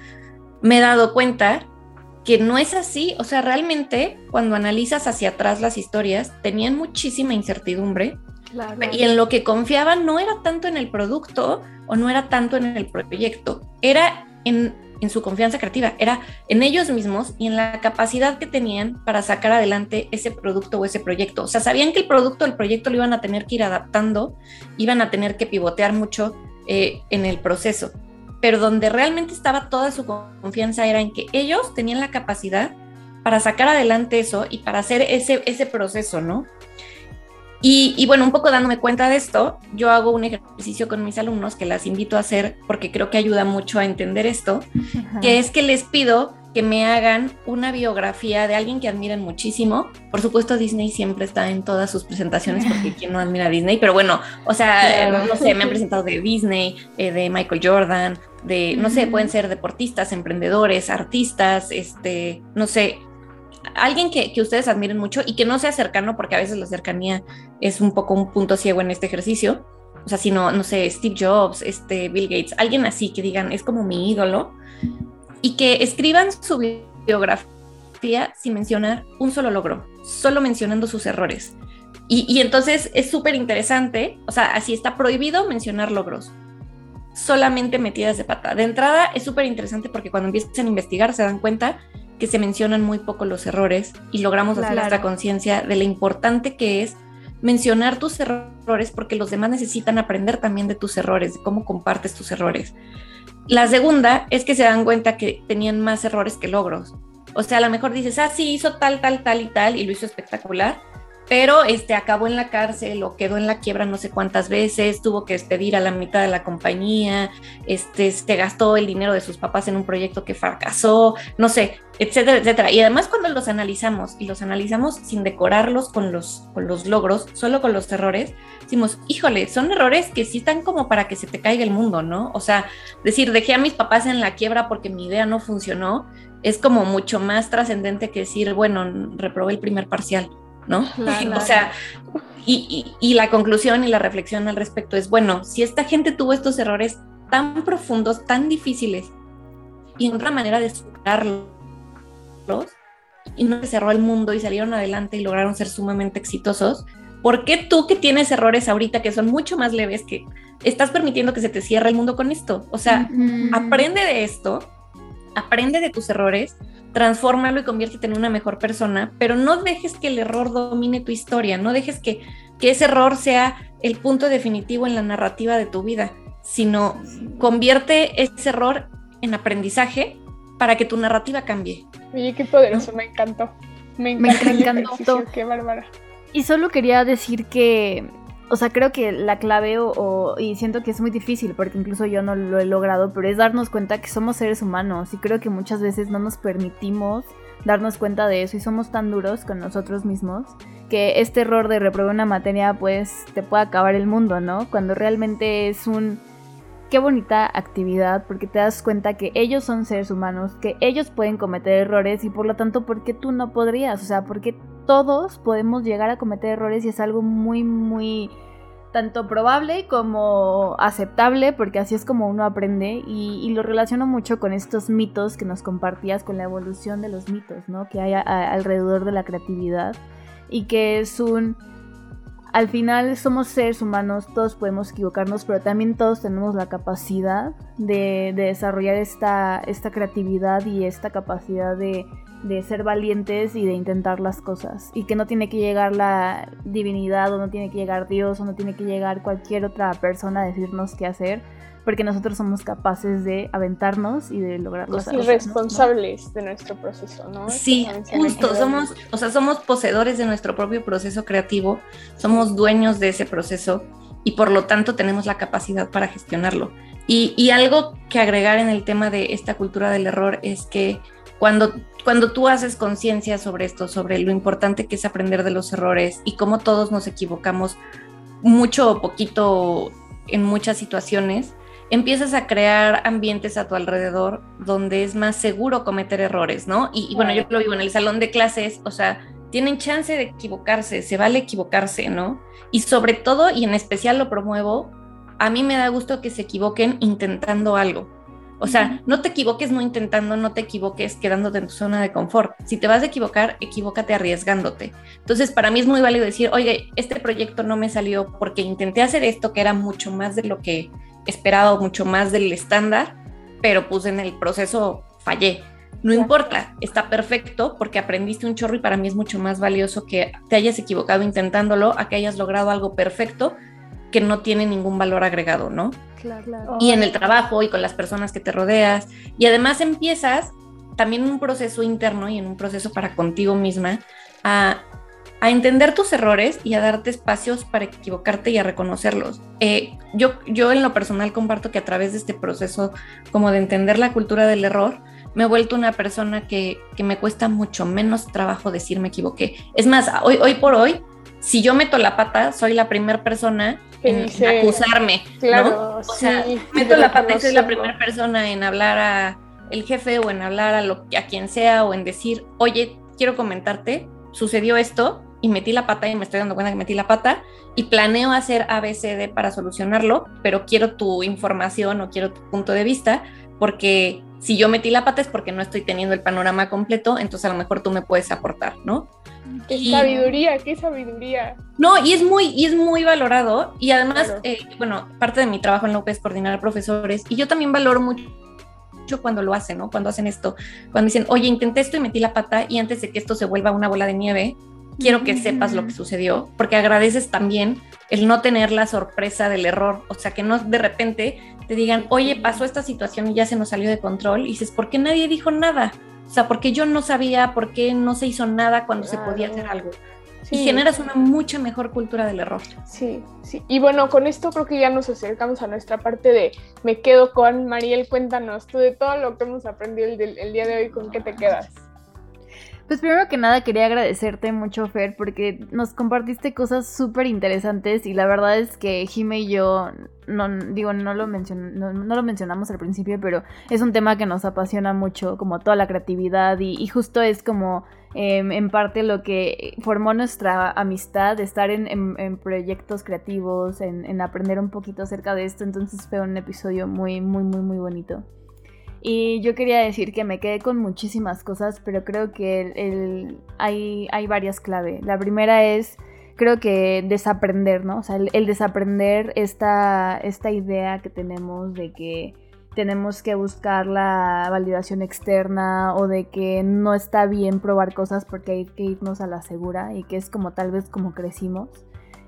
me he dado cuenta que no es así. O sea, realmente cuando analizas hacia atrás las historias, tenían muchísima incertidumbre. Y en lo que confiaban no era tanto en el producto o no era tanto en el proyecto, era en, en su confianza creativa, era en ellos mismos y en la capacidad que tenían para sacar adelante ese producto o ese proyecto. O sea, sabían que el producto el proyecto lo iban a tener que ir adaptando, iban a tener que pivotear mucho eh, en el proceso pero donde realmente estaba toda su confianza era en que ellos tenían la capacidad para sacar adelante eso y para hacer ese, ese proceso, ¿no? Y, bueno, un poco dándome cuenta de esto, yo hago un ejercicio con mis alumnos que las invito a hacer porque creo que ayuda mucho a entender esto, que es que les pido que me hagan una biografía de alguien que admiren muchísimo. Por supuesto, Disney siempre está en todas sus presentaciones porque quien no admira a Disney, pero bueno, o sea, no sé, me han presentado de Disney, eh, de Michael Jordan, de, no sé, pueden ser deportistas, emprendedores, artistas, este, no sé, alguien que, que, ustedes admiren mucho y que no sea cercano, porque a veces la cercanía es un poco un punto ciego en este ejercicio. O sea, sino, no sé, Steve Jobs, este, Bill Gates, alguien así que digan, es como mi ídolo y que escriban su biografía sin mencionar un solo logro, solo mencionando sus errores. Y, entonces es súper interesante, o sea, así está prohibido mencionar logros, solamente metidas de pata. De entrada es súper interesante porque cuando empiezan a investigar se dan cuenta que se mencionan muy poco los errores y logramos hacer nuestra conciencia de lo importante que es mencionar tus errores porque los demás necesitan aprender también de tus errores, de cómo compartes tus errores. La segunda es que se dan cuenta que tenían más errores que logros. O sea, a lo mejor dices, ah, sí, hizo tal, tal, tal y tal, y lo hizo espectacular, pero este acabó en la cárcel o quedó en la quiebra no sé cuántas veces, tuvo que despedir a la mitad de la compañía, este, gastó el dinero de sus papás en un proyecto que fracasó, no sé, etcétera, etcétera. Y además cuando los analizamos y los analizamos sin decorarlos con los, con los logros, solo con los errores, decimos, híjole, son errores que sí están como para que se te caiga el mundo, ¿no? O sea, decir, dejé a mis papás en la quiebra porque mi idea no funcionó, es como mucho más trascendente que decir, bueno, reprobé el primer parcial. ¿No? O sea, y, la conclusión y la reflexión al respecto es, bueno, si esta gente tuvo estos errores tan profundos, tan difíciles, y en otra manera de superarlos, y no se cerró el mundo y salieron adelante y lograron ser sumamente exitosos, ¿por qué tú que tienes errores ahorita que son mucho más leves que estás permitiendo que se te cierre el mundo con esto? O sea, aprende de esto, aprende de tus errores transfórmalo y conviértete en una mejor persona, pero no dejes que el error domine tu historia, no dejes que, que ese error sea el punto definitivo en la narrativa de tu vida, sino convierte ese error en aprendizaje para que tu narrativa cambie. Oye, qué poderoso, me encantó. Me encantó. qué bárbara. Y solo quería decir que o sea, creo que la clave o, y siento que es muy difícil porque incluso yo no lo he logrado, pero es darnos cuenta que somos seres humanos y creo que muchas veces no nos permitimos darnos cuenta de eso y somos tan duros con nosotros mismos que este error de reprobar una materia pues te puede acabar el mundo, ¿no? Cuando realmente es un qué bonita actividad porque te das cuenta que ellos son seres humanos, que ellos pueden cometer errores y por lo tanto, ¿por qué tú no podrías? O sea, porque todos podemos llegar a cometer errores y es algo muy, muy tanto probable como aceptable porque así es como uno aprende y, lo relaciono mucho con estos mitos que nos compartías, con la evolución de los mitos, ¿no? Que hay alrededor de la creatividad y que es un al final somos seres humanos, todos podemos equivocarnos, pero también todos tenemos la capacidad de, desarrollar esta, esta, creatividad y esta capacidad de, de, ser valientes y de intentar las cosas. Y que no tiene que llegar la divinidad o no tiene que llegar Dios o no tiene que llegar cualquier otra persona a decirnos qué hacer porque nosotros somos capaces de aventarnos y de lograr cosas. Y responsables de nuestro proceso, ¿no? Sí, justo, somos, o sea, somos poseedores de nuestro propio proceso creativo, somos dueños de ese proceso y por lo tanto tenemos la capacidad para gestionarlo. Y, y algo que agregar en el tema de esta cultura del error es que cuando, cuando tú haces conciencia sobre esto, sobre lo importante que es aprender de los errores y cómo todos nos equivocamos mucho o poquito en muchas situaciones, empiezas a crear ambientes a tu alrededor donde es más seguro cometer errores, ¿no? Y, bueno, yo lo vivo en el salón de clases, o sea, tienen chance de equivocarse, se vale equivocarse, ¿no? Y sobre todo, y en especial lo promuevo, a mí me da gusto que se equivoquen intentando algo. O sea, no te equivoques no intentando, no te equivoques quedándote en tu zona de confort. Si te vas a equivocar, equivócate arriesgándote. Entonces, para mí es muy válido decir, oye, este proyecto no me salió porque intenté hacer esto que era mucho más de lo que esperado mucho más del estándar, pero pues en el proceso fallé. No importa, está perfecto porque aprendiste un chorro y para mí es mucho más valioso que te hayas equivocado intentándolo a que hayas logrado algo perfecto que no tiene ningún valor agregado, ¿no? Claro, Y en el trabajo y con las personas que te rodeas. Y además empiezas también en un proceso interno y en un proceso para contigo misma a a entender tus errores y a darte espacios para equivocarte y a reconocerlos. Eh, yo, yo en lo personal comparto que a través de este proceso como de entender la cultura del error, me he vuelto una persona que, que me cuesta mucho menos trabajo decir me equivoqué. Es más, hoy, hoy por hoy, si yo meto la pata, soy la primera persona en acusarme, ¿no? O sea, meto la pata y soy la primera persona en hablar a el jefe o en hablar a, lo, a quien sea o en decir, oye, quiero comentarte, sucedió esto, y metí la pata y me estoy dando cuenta que metí la pata y planeo hacer ABCD para solucionarlo, pero quiero tu información o quiero tu punto de vista porque si yo metí la pata es porque no estoy teniendo el panorama completo, entonces a lo mejor tú me puedes aportar, ¿no? Qué sabiduría, qué sabiduría. No, y es muy, y es muy valorado. Y además, eh, bueno, parte de mi trabajo en la UP es coordinar profesores. Y yo también valoro mucho cuando lo hacen, ¿no? Cuando hacen esto, cuando dicen, oye, intenté esto y metí la pata y antes de que esto se vuelva una bola de nieve, quiero que sepas lo que sucedió, porque agradeces también el no tener la sorpresa del error, o sea, que no de repente te digan, oye, pasó esta situación y ya se nos salió de control, y dices, ¿por qué nadie dijo nada? O sea, porque yo no sabía, por qué no se hizo nada cuando se podía hacer algo. y generas una mucha mejor cultura del error. Sí, sí. Y bueno, con esto creo que ya nos acercamos a nuestra parte de me quedo con Mariel. Cuéntanos tú de todo lo que hemos aprendido el, el día de hoy, ¿con qué te quedas? Pues primero que nada quería agradecerte mucho, Fer, porque nos compartiste cosas súper interesantes y la verdad es que Jime y yo, no, digo, no lo, no, lo mencionamos al principio, pero es un tema que nos apasiona mucho, como toda la creatividad y, justo es como em, en parte lo que formó nuestra amistad, estar en, proyectos creativos, en, en aprender un poquito acerca de esto, entonces fue un episodio muy, muy, muy, muy bonito. Y yo quería decir que me quedé con muchísimas cosas, pero creo que hay, hay varias claves. La primera es, creo que desaprender, ¿no? O sea, el, desaprender esta, esta idea que tenemos de que tenemos que buscar la validación externa o de que no está bien probar cosas porque hay que irnos a la segura y que es como tal vez como crecimos.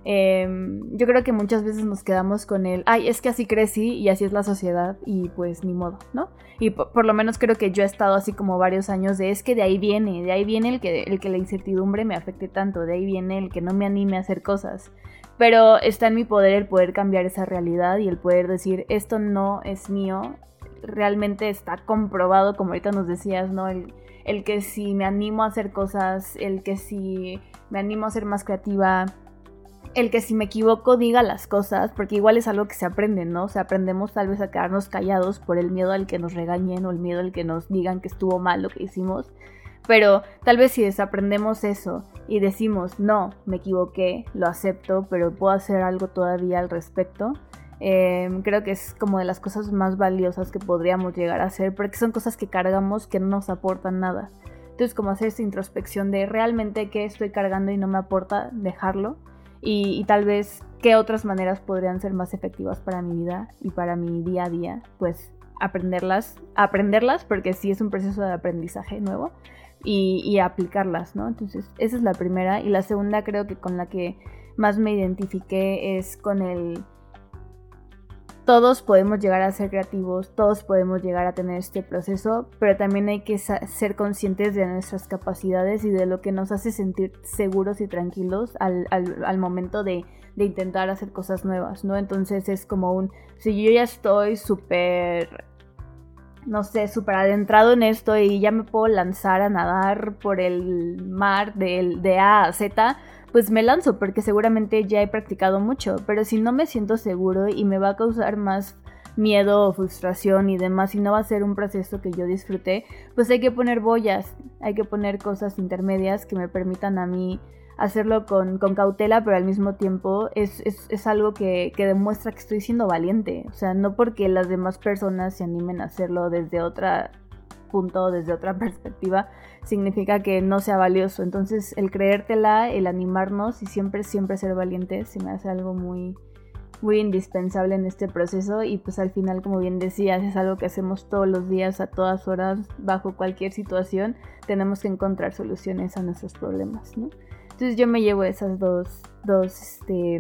Em, yo creo que muchas veces nos quedamos con el, ay, es que así crecí y así es la sociedad y pues ni modo, ¿no? Y por, lo menos creo que yo he estado así como varios años de, es que de ahí viene, de ahí viene el que, el que la incertidumbre me afecte tanto, de ahí viene el que no me anime a hacer cosas. Pero está en mi poder el poder cambiar esa realidad y el poder decir, esto no es mío, realmente está comprobado, como ahorita nos decías, ¿no? El, el que si me animo a hacer cosas, el que si me animo a ser más creativa, el que si me equivoco diga las cosas, porque igual es algo que se aprende, ¿no? O sea, aprendemos tal vez a quedarnos callados por el miedo al que nos regañen o el miedo al que nos digan que estuvo mal lo que hicimos. Pero tal vez si desaprendemos eso y decimos, no, me equivoqué, lo acepto, pero puedo hacer algo todavía al respecto, em, creo que es como de las cosas más valiosas que podríamos llegar a hacer, porque son cosas que cargamos que no nos aportan nada. Entonces, como hacer esa introspección de realmente qué estoy cargando y no me aporta, dejarlo y, tal vez qué otras maneras podrían ser más efectivas para mi vida y para mi día a día, pues aprenderlas, aprenderlas porque sí es un proceso de aprendizaje nuevo y, y, aplicarlas, ¿no? Entonces, esa es la primera. Y la segunda creo que con la que más me identifiqué es con el todos podemos llegar a ser creativos, todos podemos llegar a tener este proceso, pero también hay que ser conscientes de nuestras capacidades y de lo que nos hace sentir seguros y tranquilos al, momento de, intentar hacer cosas nuevas, ¿no? Entonces es como un, si yo ya estoy súper, no sé, súper adentrado en esto y ya me puedo lanzar a nadar por el mar de, de A a Z, pues me lanzo porque seguramente ya he practicado mucho, pero si no me siento seguro y me va a causar más miedo o frustración y demás y no va a ser un proceso que yo disfrute, pues hay que poner boyas, hay que poner cosas intermedias que me permitan a mí hacerlo con, cautela, pero al mismo tiempo es, es, algo que, que, demuestra que estoy siendo valiente. O sea, no porque las demás personas se animen a hacerlo desde otra punto, desde otra perspectiva, significa que no sea valioso. Entonces, el creértela, el animarnos y siempre, siempre ser valientes se me hace algo muy, muy indispensable en este proceso y pues al final, como bien decías, es algo que hacemos todos los días, a todas horas, bajo cualquier situación, tenemos que encontrar soluciones a nuestros problemas, ¿no? Entonces yo me llevo esas dos, dos, este,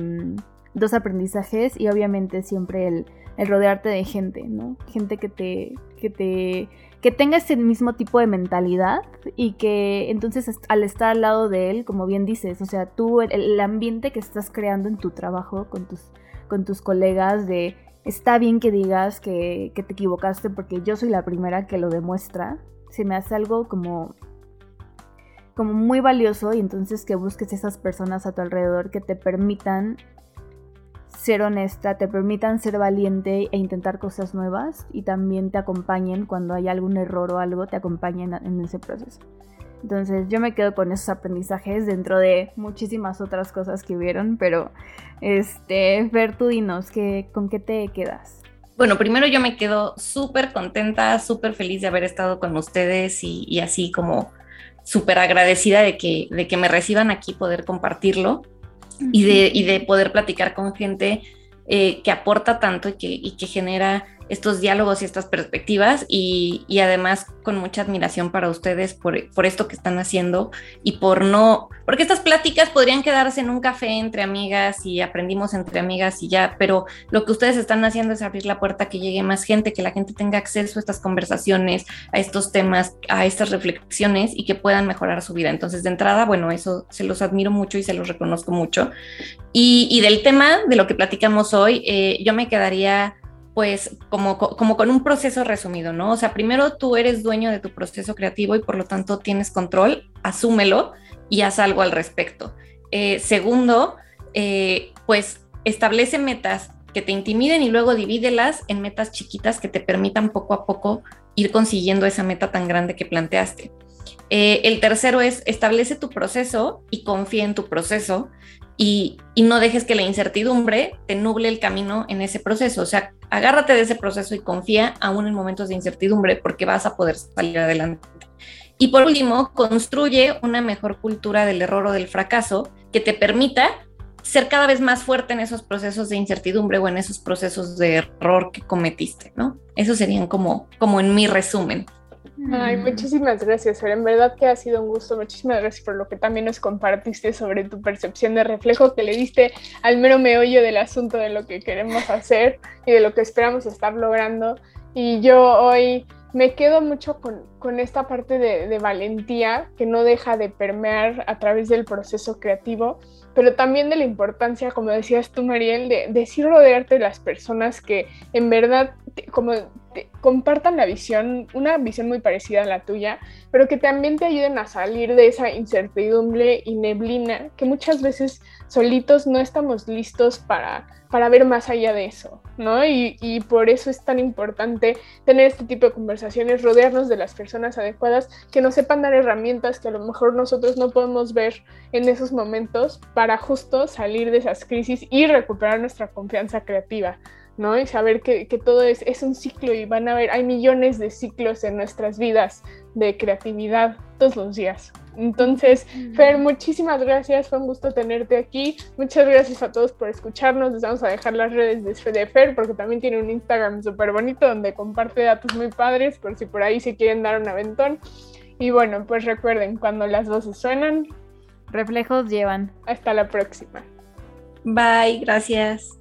dos aprendizajes y obviamente siempre el, el rodearte de gente, ¿no? Gente que te, que te que tenga ese mismo tipo de mentalidad y que entonces al estar al lado de él, como bien dices, o sea, tú, el, ambiente que estás creando en tu trabajo con tus, con tus colegas de está bien que digas que, que te equivocaste porque yo soy la primera que lo demuestra, se me hace algo como como muy valioso y entonces que busques esas personas a tu alrededor que te permitan ser honesta, te permitan ser valiente e intentar cosas nuevas y también te acompañen cuando hay algún error o algo, te acompañen en ese proceso. Entonces yo me quedo con esos aprendizajes dentro de muchísimas otras cosas que hubieron, pero este, Fer, tú dinos, ¿con qué te quedas? Bueno, primero yo me quedo súper contenta, súper feliz de haber estado con ustedes y, así como súper agradecida de que, de que me reciban aquí, poder compartirlo y de, y de poder platicar con gente eh, que aporta tanto y que, y que genera estos diálogos y estas perspectivas y, además con mucha admiración para ustedes por, por, esto que están haciendo y por no, porque estas pláticas podrían quedarse en un café entre amigas y aprendimos entre amigas y ya, pero lo que ustedes están haciendo es abrir la puerta que llegue más gente, que la gente tenga acceso a estas conversaciones, a estos temas, a estas reflexiones y que puedan mejorar su vida. Entonces, de entrada, bueno, eso se los admiro mucho y se los reconozco mucho. Y, del tema de lo que platicamos hoy, eh, yo me quedaría pues como, como con un proceso resumido, ¿no? O sea, primero tú eres dueño de tu proceso creativo y por lo tanto tienes control, asúmelo y haz algo al respecto. Eh, segundo, eh, pues establece metas que te intimiden y luego divídelas en metas chiquitas que te permitan poco a poco ir consiguiendo esa meta tan grande que planteaste. Eh, el tercero es establece tu proceso y confía en tu proceso y, no dejes que la incertidumbre te nuble el camino en ese proceso. O sea, agárrate de ese proceso y confía aún en momentos de incertidumbre porque vas a poder salir adelante. Y por último, construye una mejor cultura del error o del fracaso que te permita ser cada vez más fuerte en esos procesos de incertidumbre o en esos procesos de error que cometiste, ¿no? Eso serían como, como en mi resumen. Ay, muchísimas gracias, En verdad que ha sido un gusto. Muchísimas gracias por lo que también nos compartiste sobre tu percepción de reflejo que le diste al mero meollo del asunto de lo que queremos hacer y de lo que esperamos estar logrando. Y yo hoy me quedo mucho con, con esta parte de, de, valentía que no deja de permear a través del proceso creativo, pero también de la importancia, como decías tú, Mariel, de, de sí rodearte de las personas que en verdad como compartan la visión, una visión muy parecida a la tuya, pero que también te ayuden a salir de esa incertidumbre y neblina que muchas veces solitos no estamos listos para, para ver más allá de eso, ¿no? Y, y por eso es tan importante tener este tipo de conversaciones, rodearnos de las personas adecuadas que nos sepan dar herramientas que a lo mejor nosotros no podemos ver en esos momentos para justo salir de esas crisis y recuperar nuestra confianza creativa. ¿no? Y saber que, todo es, es, un ciclo y van a haber, hay millones de ciclos en nuestras vidas de creatividad todos los días. Entonces, Fer, muchísimas gracias, fue un gusto tenerte aquí. Muchas gracias a todos por escucharnos. Les vamos a dejar las redes de Fer porque también tiene un Instagram súper bonito donde comparte datos muy padres por si por ahí se quieren dar un aventón. Y bueno, pues recuerden, cuando las voces suenan, reflejos llevan. Hasta la próxima. Bye, gracias.